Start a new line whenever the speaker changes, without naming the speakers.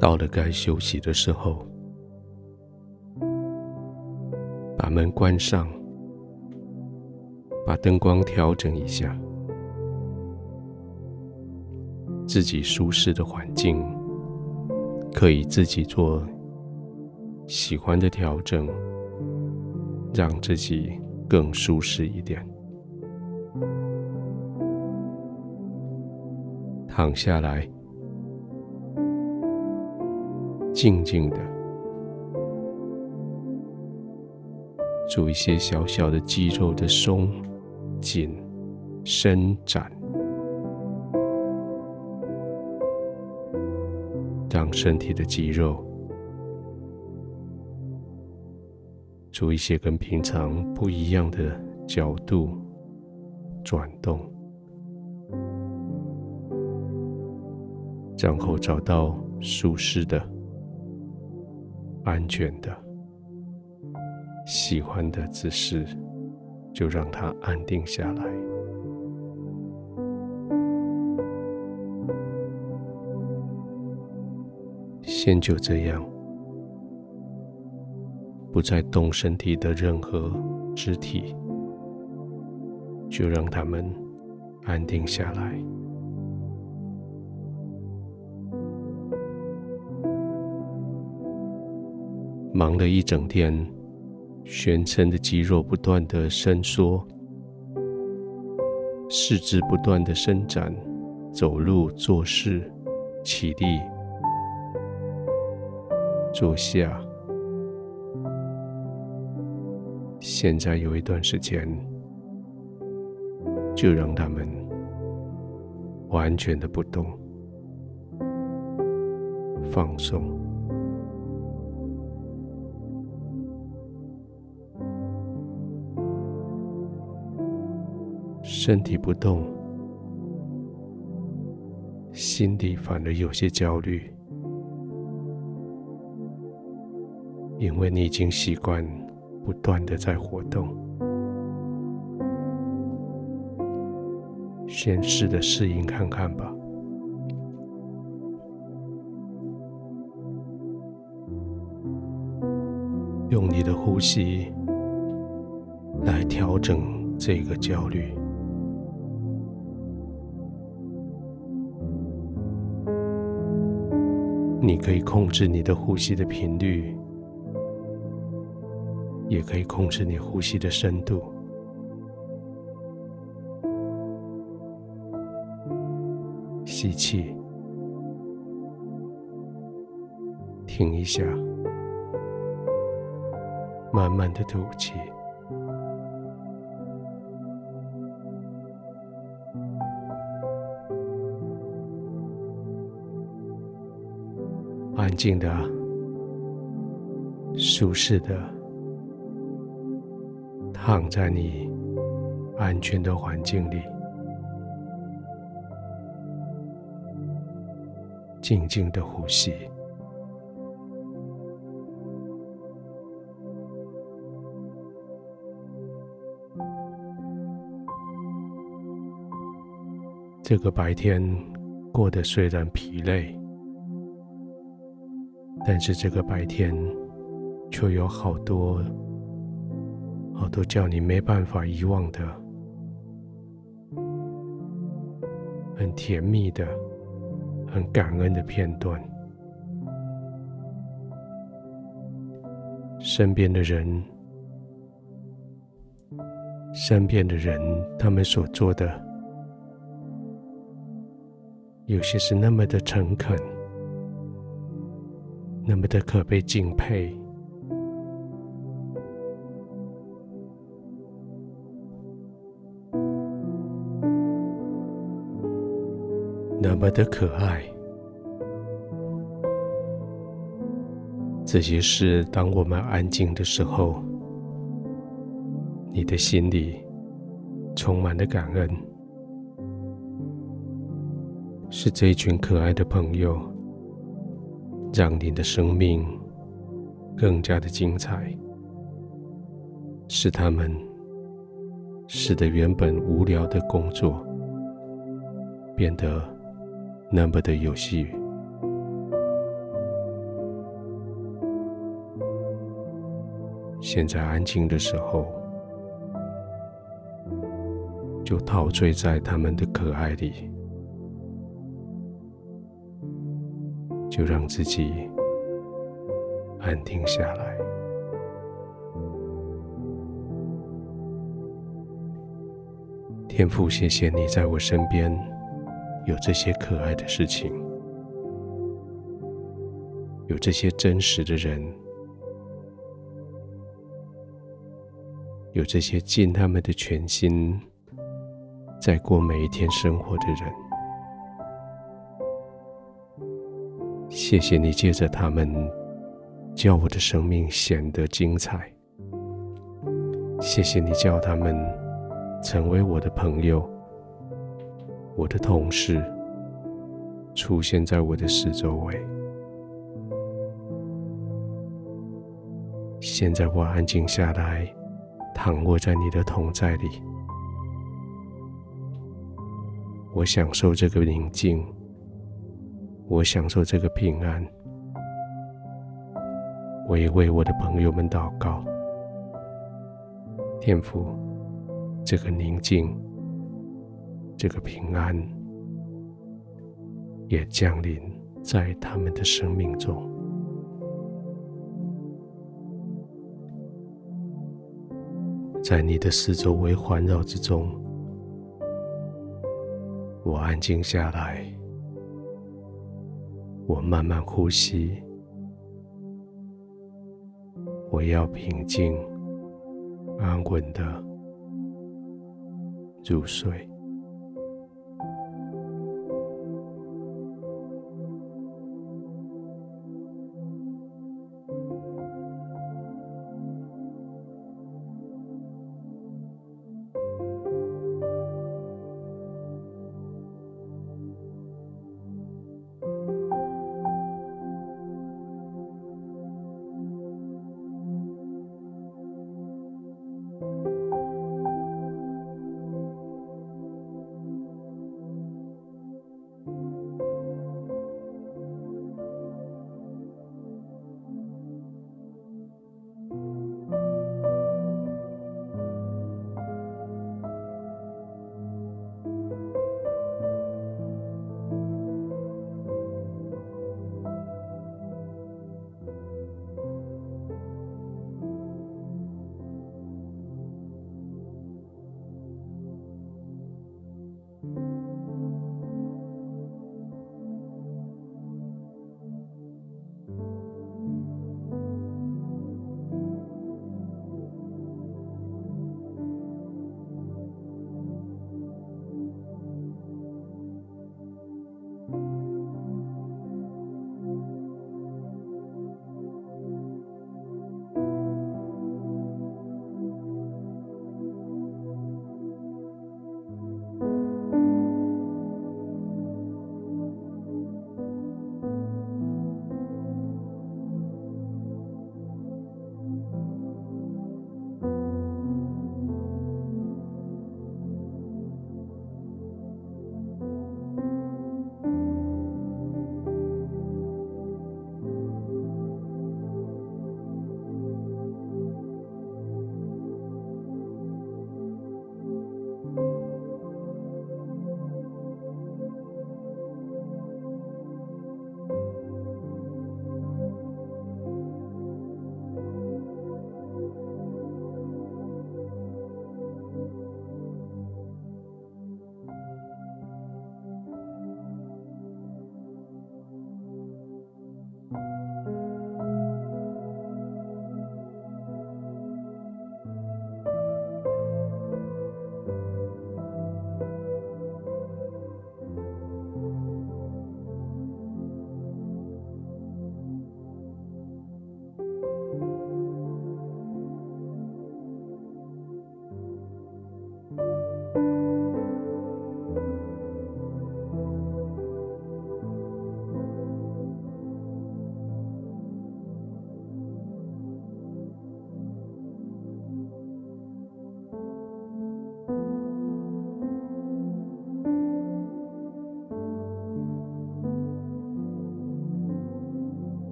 到了该休息的时候，把门关上，把灯光调整一下，自己舒适的环境，可以自己做喜欢的调整，让自己更舒适一点。躺下来。静静的，做一些小小的肌肉的松紧伸展，让身体的肌肉做一些跟平常不一样的角度转动，然后找到舒适的。安全的、喜欢的姿势，就让它安定下来。先就这样，不再动身体的任何肢体，就让它们安定下来。忙了一整天，全身的肌肉不断的伸缩，四肢不断的伸展，走路、做事、起立、坐下。现在有一段时间，就让他们完全的不动，放松。身体不动，心里反而有些焦虑，因为你已经习惯不断的在活动。先试着适应看看吧，用你的呼吸来调整这个焦虑。你可以控制你的呼吸的频率，也可以控制你呼吸的深度。吸气，停一下，慢慢的吐气。安静的、舒适的，躺在你安全的环境里，静静的呼吸。这个白天过得虽然疲累。但是这个白天，却有好多好多叫你没办法遗忘的、很甜蜜的、很感恩的片段。身边的人，身边的人，他们所做的，有些是那么的诚恳。那么的可被敬佩，那么的可爱。这些事，当我们安静的时候，你的心里充满了感恩，是这一群可爱的朋友。让你的生命更加的精彩，使他们使得原本无聊的工作变得那么的有趣。现在安静的时候，就陶醉在他们的可爱里。就让自己安定下来。天父，谢谢你在我身边有这些可爱的事情，有这些真实的人，有这些尽他们的全心在过每一天生活的人。谢谢你借着他们，叫我的生命显得精彩。谢谢你叫他们。成为我的朋友，我的同事，出现在我的四周围。现在我安静下来，躺卧在你的同在里，我享受这个宁静，我享受这个平安。我也为我的朋友们祷告，天父。这个宁静，这个平安，也降临在他们的生命中。在你的四周围环绕之中，我安静下来，我慢慢呼吸，我要平静、安稳的。入睡。